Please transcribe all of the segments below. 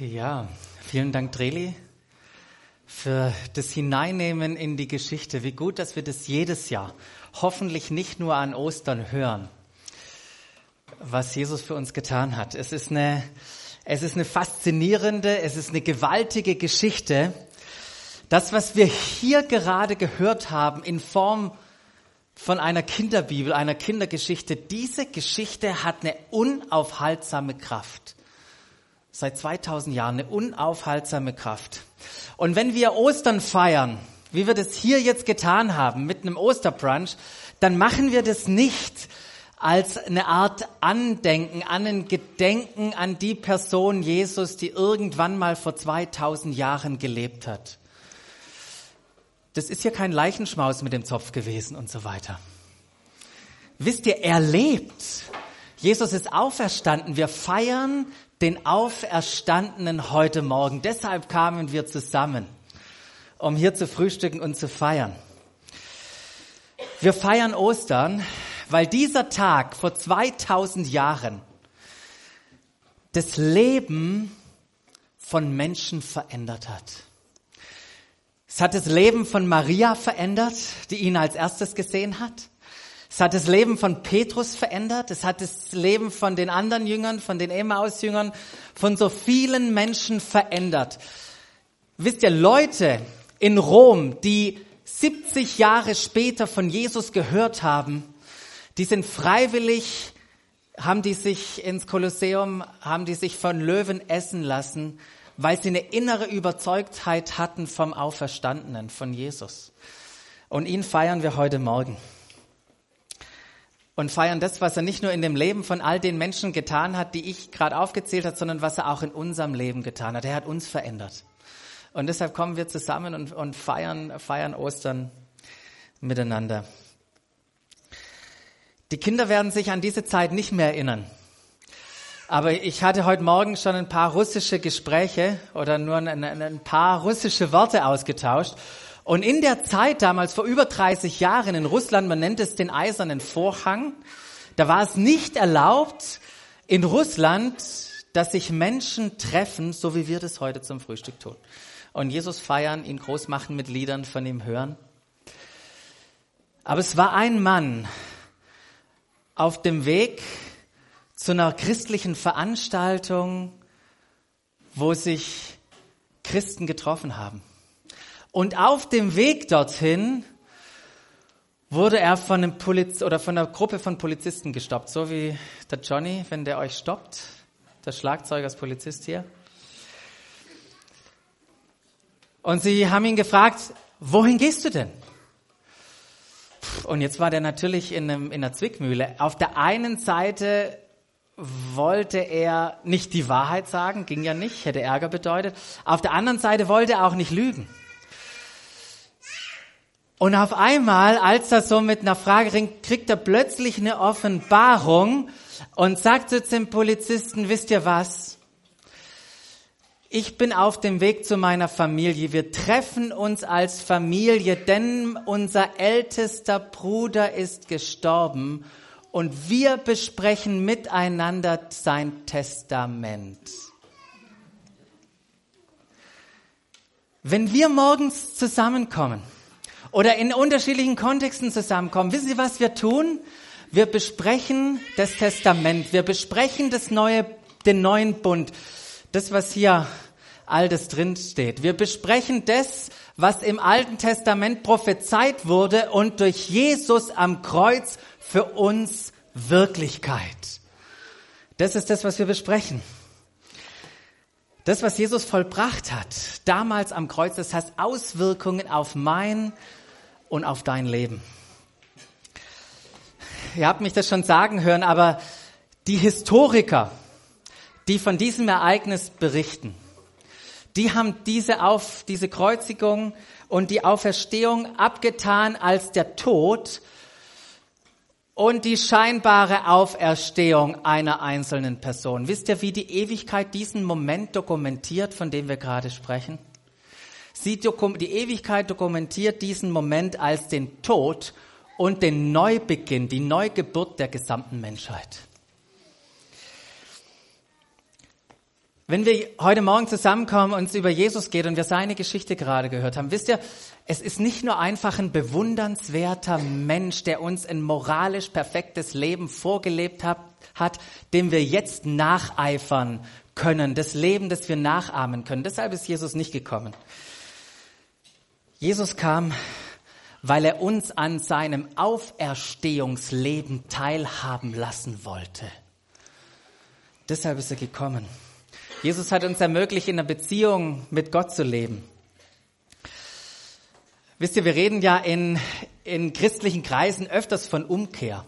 Ja, vielen Dank, Dreli, für das Hineinnehmen in die Geschichte. Wie gut, dass wir das jedes Jahr, hoffentlich nicht nur an Ostern hören, was Jesus für uns getan hat. Es ist eine, es ist eine faszinierende, es ist eine gewaltige Geschichte. Das, was wir hier gerade gehört haben in Form von einer Kinderbibel, einer Kindergeschichte, diese Geschichte hat eine unaufhaltsame Kraft seit 2000 Jahren eine unaufhaltsame Kraft. Und wenn wir Ostern feiern, wie wir das hier jetzt getan haben mit einem Osterbrunch, dann machen wir das nicht als eine Art Andenken, an ein Gedenken an die Person Jesus, die irgendwann mal vor 2000 Jahren gelebt hat. Das ist ja kein Leichenschmaus mit dem Zopf gewesen und so weiter. Wisst ihr, er lebt. Jesus ist auferstanden. Wir feiern den Auferstandenen heute Morgen. Deshalb kamen wir zusammen, um hier zu frühstücken und zu feiern. Wir feiern Ostern, weil dieser Tag vor 2000 Jahren das Leben von Menschen verändert hat. Es hat das Leben von Maria verändert, die ihn als erstes gesehen hat. Es hat das Leben von Petrus verändert. Es hat das Leben von den anderen Jüngern, von den Emmaus-Jüngern, von so vielen Menschen verändert. Wisst ihr, Leute in Rom, die 70 Jahre später von Jesus gehört haben, die sind freiwillig, haben die sich ins Kolosseum, haben die sich von Löwen essen lassen, weil sie eine innere Überzeugtheit hatten vom Auferstandenen, von Jesus. Und ihn feiern wir heute Morgen und feiern das, was er nicht nur in dem Leben von all den Menschen getan hat, die ich gerade aufgezählt habe, sondern was er auch in unserem Leben getan hat. Er hat uns verändert. Und deshalb kommen wir zusammen und, und feiern, feiern Ostern miteinander. Die Kinder werden sich an diese Zeit nicht mehr erinnern. Aber ich hatte heute Morgen schon ein paar russische Gespräche oder nur ein, ein paar russische Worte ausgetauscht. Und in der Zeit damals, vor über 30 Jahren in Russland, man nennt es den eisernen Vorhang, da war es nicht erlaubt in Russland, dass sich Menschen treffen, so wie wir das heute zum Frühstück tun. Und Jesus feiern, ihn groß machen mit Liedern, von ihm hören. Aber es war ein Mann auf dem Weg zu einer christlichen Veranstaltung, wo sich Christen getroffen haben. Und auf dem Weg dorthin wurde er von einem Poliz oder von einer Gruppe von Polizisten gestoppt, so wie der Johnny, wenn der euch stoppt, der Schlagzeuger als Polizist hier. Und sie haben ihn gefragt, wohin gehst du denn? Und jetzt war der natürlich in, einem, in einer Zwickmühle. Auf der einen Seite wollte er nicht die Wahrheit sagen, ging ja nicht, hätte Ärger bedeutet. Auf der anderen Seite wollte er auch nicht lügen. Und auf einmal, als er so mit einer Frage ringt, kriegt er plötzlich eine Offenbarung und sagt zu dem Polizisten, wisst ihr was? Ich bin auf dem Weg zu meiner Familie. Wir treffen uns als Familie, denn unser ältester Bruder ist gestorben und wir besprechen miteinander sein Testament. Wenn wir morgens zusammenkommen, oder in unterschiedlichen Kontexten zusammenkommen. Wissen Sie, was wir tun? Wir besprechen das Testament, wir besprechen das neue, den neuen Bund, das, was hier altes drin steht. Wir besprechen das, was im Alten Testament prophezeit wurde und durch Jesus am Kreuz für uns Wirklichkeit. Das ist das, was wir besprechen. Das, was Jesus vollbracht hat, damals am Kreuz, das hat Auswirkungen auf mein und auf dein Leben. Ihr habt mich das schon sagen hören, aber die Historiker, die von diesem Ereignis berichten, die haben diese, auf, diese Kreuzigung und die Auferstehung abgetan als der Tod und die scheinbare Auferstehung einer einzelnen Person. Wisst ihr, wie die Ewigkeit diesen Moment dokumentiert, von dem wir gerade sprechen? Sie die Ewigkeit dokumentiert diesen Moment als den Tod und den Neubeginn, die Neugeburt der gesamten Menschheit. Wenn wir heute Morgen zusammenkommen und es über Jesus geht und wir seine Geschichte gerade gehört haben, wisst ihr, es ist nicht nur einfach ein bewundernswerter Mensch, der uns ein moralisch perfektes Leben vorgelebt hat, hat, dem wir jetzt nacheifern können, das Leben, das wir nachahmen können. Deshalb ist Jesus nicht gekommen. Jesus kam, weil er uns an seinem Auferstehungsleben teilhaben lassen wollte. Deshalb ist er gekommen. Jesus hat uns ermöglicht, in einer Beziehung mit Gott zu leben. Wisst ihr, wir reden ja in, in christlichen Kreisen öfters von Umkehr.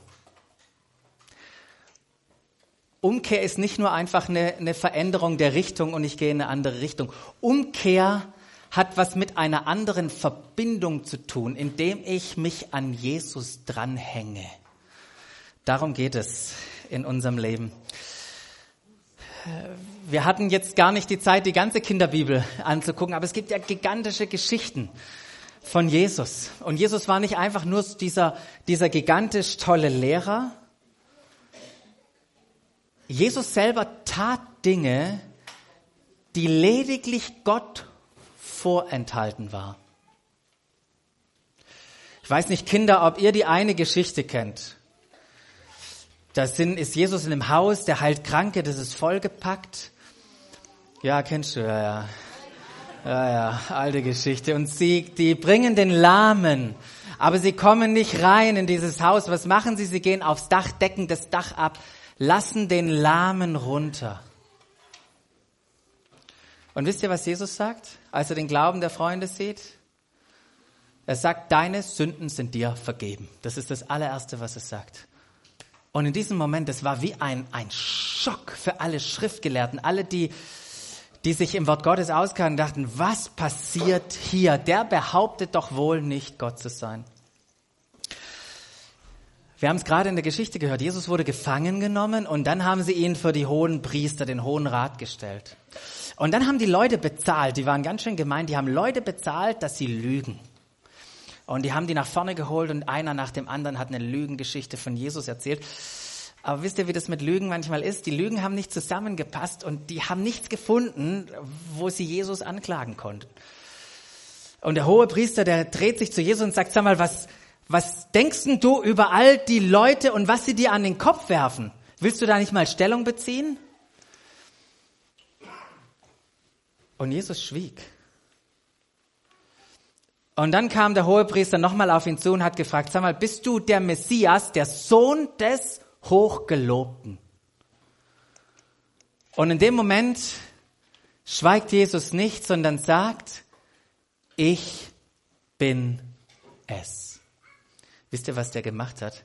Umkehr ist nicht nur einfach eine, eine Veränderung der Richtung und ich gehe in eine andere Richtung. Umkehr hat was mit einer anderen Verbindung zu tun, indem ich mich an Jesus dranhänge. Darum geht es in unserem Leben. Wir hatten jetzt gar nicht die Zeit, die ganze Kinderbibel anzugucken, aber es gibt ja gigantische Geschichten von Jesus. Und Jesus war nicht einfach nur dieser, dieser gigantisch tolle Lehrer, Jesus selber tat Dinge, die lediglich Gott vorenthalten war. Ich weiß nicht, Kinder, ob ihr die eine Geschichte kennt. Da sind, ist Jesus in einem Haus, der heilt Kranke, das ist vollgepackt. Ja, kennst du, ja, ja. Ja, ja, alte Geschichte. Und sie, die bringen den Lahmen, aber sie kommen nicht rein in dieses Haus. Was machen sie? Sie gehen aufs Dach, decken das Dach ab, lassen den Lahmen runter. Und wisst ihr, was Jesus sagt, als er den Glauben der Freunde sieht? Er sagt, deine Sünden sind dir vergeben. Das ist das allererste, was er sagt. Und in diesem Moment, das war wie ein, ein Schock für alle Schriftgelehrten, alle, die, die sich im Wort Gottes auskannten, dachten, was passiert hier? Der behauptet doch wohl nicht, Gott zu sein. Wir haben es gerade in der Geschichte gehört. Jesus wurde gefangen genommen und dann haben sie ihn für die hohen Priester, den hohen Rat gestellt. Und dann haben die Leute bezahlt, die waren ganz schön gemein, die haben Leute bezahlt, dass sie lügen. Und die haben die nach vorne geholt und einer nach dem anderen hat eine Lügengeschichte von Jesus erzählt. Aber wisst ihr, wie das mit Lügen manchmal ist? Die Lügen haben nicht zusammengepasst und die haben nichts gefunden, wo sie Jesus anklagen konnten. Und der hohe Priester, der dreht sich zu Jesus und sagt, sag mal, was, was denkst denn du über all die Leute und was sie dir an den Kopf werfen? Willst du da nicht mal Stellung beziehen? Und Jesus schwieg. Und dann kam der Hohepriester nochmal auf ihn zu und hat gefragt, sag mal, bist du der Messias, der Sohn des Hochgelobten? Und in dem Moment schweigt Jesus nicht, sondern sagt, ich bin es. Wisst ihr, was der gemacht hat?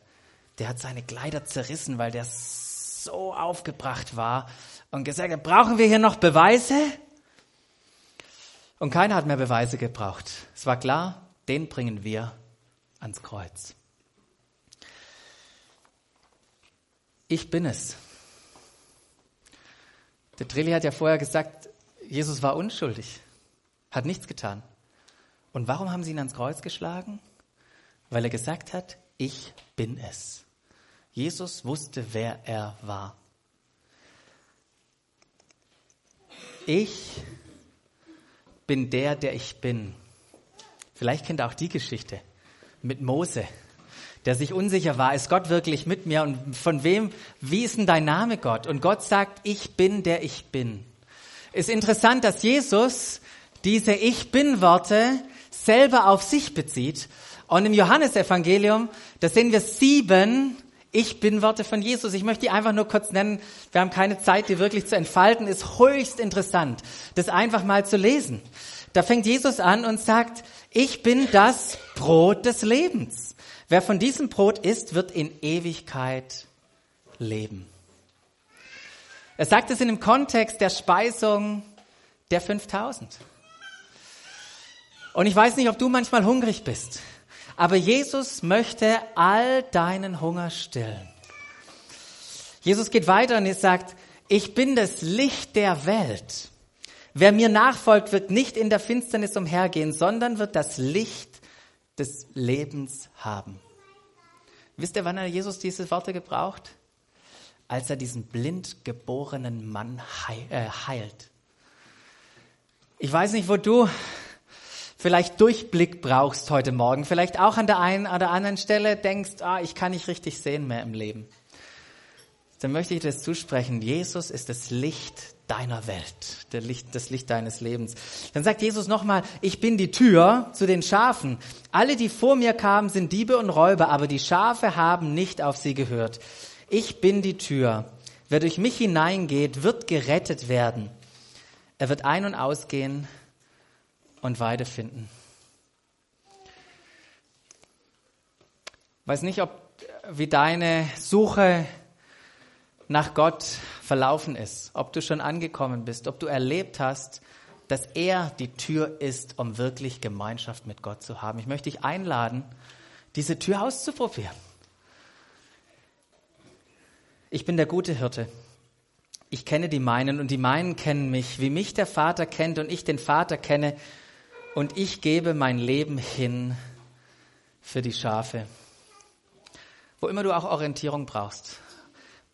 Der hat seine Kleider zerrissen, weil der so aufgebracht war und gesagt brauchen wir hier noch Beweise? Und keiner hat mehr Beweise gebraucht. Es war klar, den bringen wir ans Kreuz. Ich bin es. Der Trilli hat ja vorher gesagt, Jesus war unschuldig, hat nichts getan. Und warum haben sie ihn ans Kreuz geschlagen? weil er gesagt hat, ich bin es. Jesus wusste, wer er war. Ich bin der, der ich bin. Vielleicht kennt ihr auch die Geschichte mit Mose, der sich unsicher war, ist Gott wirklich mit mir und von wem, wie ist denn dein Name Gott? Und Gott sagt, ich bin der ich bin. Ist interessant, dass Jesus diese Ich bin Worte selber auf sich bezieht und im Johannesevangelium, da sehen wir sieben Ich bin Worte von Jesus. Ich möchte die einfach nur kurz nennen. Wir haben keine Zeit, die wirklich zu entfalten. Ist höchst interessant, das einfach mal zu lesen. Da fängt Jesus an und sagt, ich bin das Brot des Lebens. Wer von diesem Brot isst, wird in Ewigkeit leben. Er sagt es in dem Kontext der Speisung der 5000. Und ich weiß nicht, ob du manchmal hungrig bist. Aber Jesus möchte all deinen Hunger stillen. Jesus geht weiter und er sagt, ich bin das Licht der Welt. Wer mir nachfolgt, wird nicht in der Finsternis umhergehen, sondern wird das Licht des Lebens haben. Wisst ihr, wann er Jesus diese Worte gebraucht? als er diesen blind geborenen Mann äh, heilt. Ich weiß nicht, wo du vielleicht Durchblick brauchst heute Morgen, vielleicht auch an der einen oder anderen Stelle denkst, ah, ich kann nicht richtig sehen mehr im Leben. Dann möchte ich dir das zusprechen. Jesus ist das Licht deiner Welt, der Licht, das Licht deines Lebens. Dann sagt Jesus nochmal, ich bin die Tür zu den Schafen. Alle, die vor mir kamen, sind Diebe und Räuber, aber die Schafe haben nicht auf sie gehört. Ich bin die Tür. Wer durch mich hineingeht, wird gerettet werden. Er wird ein- und ausgehen und Weide finden. Weiß nicht, ob wie deine Suche nach Gott verlaufen ist, ob du schon angekommen bist, ob du erlebt hast, dass er die Tür ist, um wirklich Gemeinschaft mit Gott zu haben. Ich möchte dich einladen, diese Tür auszuprobieren. Ich bin der gute Hirte. Ich kenne die meinen und die meinen kennen mich, wie mich der Vater kennt und ich den Vater kenne und ich gebe mein Leben hin für die Schafe. Wo immer du auch Orientierung brauchst,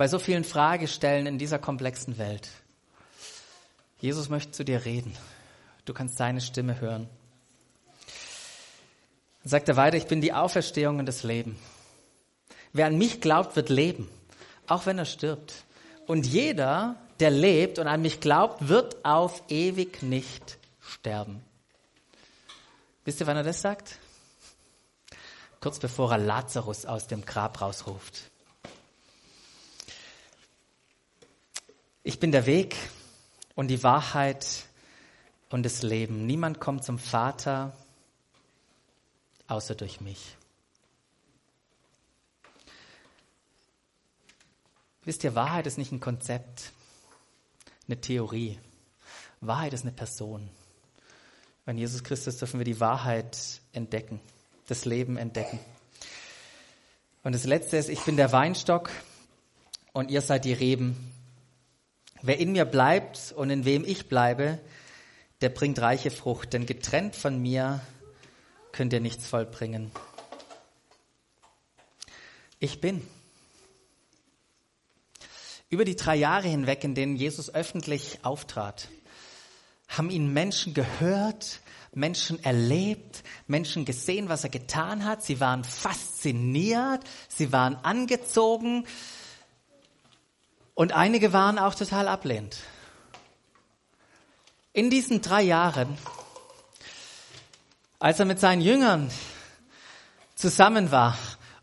bei so vielen Fragestellen in dieser komplexen Welt. Jesus möchte zu dir reden. Du kannst seine Stimme hören. Dann sagt er weiter, ich bin die Auferstehung und das Leben. Wer an mich glaubt, wird leben, auch wenn er stirbt. Und jeder, der lebt und an mich glaubt, wird auf ewig nicht sterben. Wisst ihr, wann er das sagt? Kurz bevor er Lazarus aus dem Grab rausruft. Bin der Weg und die Wahrheit und das Leben. Niemand kommt zum Vater außer durch mich. Wisst ihr, Wahrheit ist nicht ein Konzept, eine Theorie. Wahrheit ist eine Person. Bei Jesus Christus dürfen wir die Wahrheit entdecken, das Leben entdecken. Und das Letzte ist, ich bin der Weinstock und ihr seid die Reben. Wer in mir bleibt und in wem ich bleibe, der bringt reiche Frucht, denn getrennt von mir könnt ihr nichts vollbringen. Ich bin. Über die drei Jahre hinweg, in denen Jesus öffentlich auftrat, haben ihn Menschen gehört, Menschen erlebt, Menschen gesehen, was er getan hat. Sie waren fasziniert, sie waren angezogen, und einige waren auch total ablehnend. In diesen drei Jahren, als er mit seinen Jüngern zusammen war,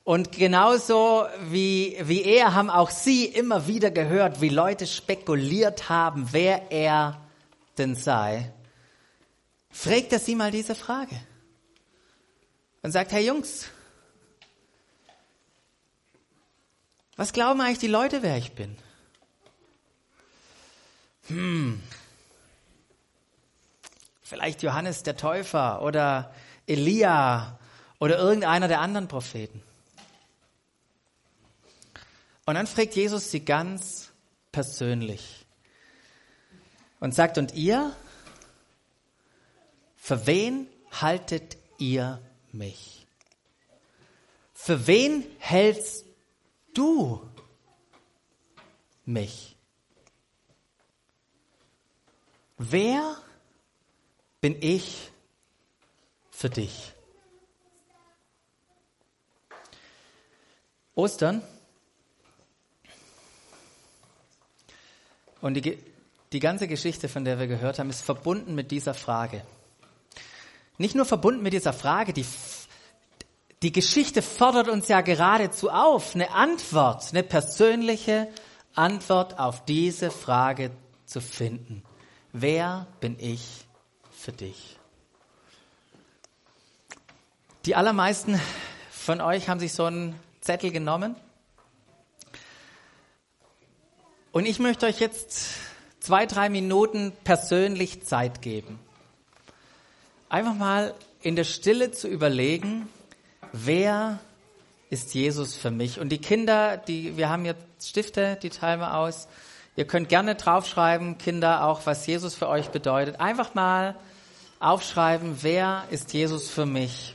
und genauso wie, wie er haben auch sie immer wieder gehört, wie Leute spekuliert haben, wer er denn sei, fragt er sie mal diese Frage und sagt, Herr Jungs, was glauben eigentlich die Leute, wer ich bin? Hm, vielleicht Johannes der Täufer oder Elia oder irgendeiner der anderen Propheten. Und dann fragt Jesus sie ganz persönlich und sagt, und ihr, für wen haltet ihr mich? Für wen hältst du mich? Wer bin ich für dich? Ostern und die, die ganze Geschichte, von der wir gehört haben, ist verbunden mit dieser Frage. Nicht nur verbunden mit dieser Frage, die, die Geschichte fordert uns ja geradezu auf, eine Antwort, eine persönliche Antwort auf diese Frage zu finden. Wer bin ich für dich? Die allermeisten von euch haben sich so einen Zettel genommen. Und ich möchte euch jetzt zwei, drei Minuten persönlich Zeit geben. Einfach mal in der Stille zu überlegen, wer ist Jesus für mich? Und die Kinder, die, wir haben jetzt Stifte, die teilen wir aus. Ihr könnt gerne draufschreiben, Kinder, auch was Jesus für euch bedeutet. Einfach mal aufschreiben, wer ist Jesus für mich?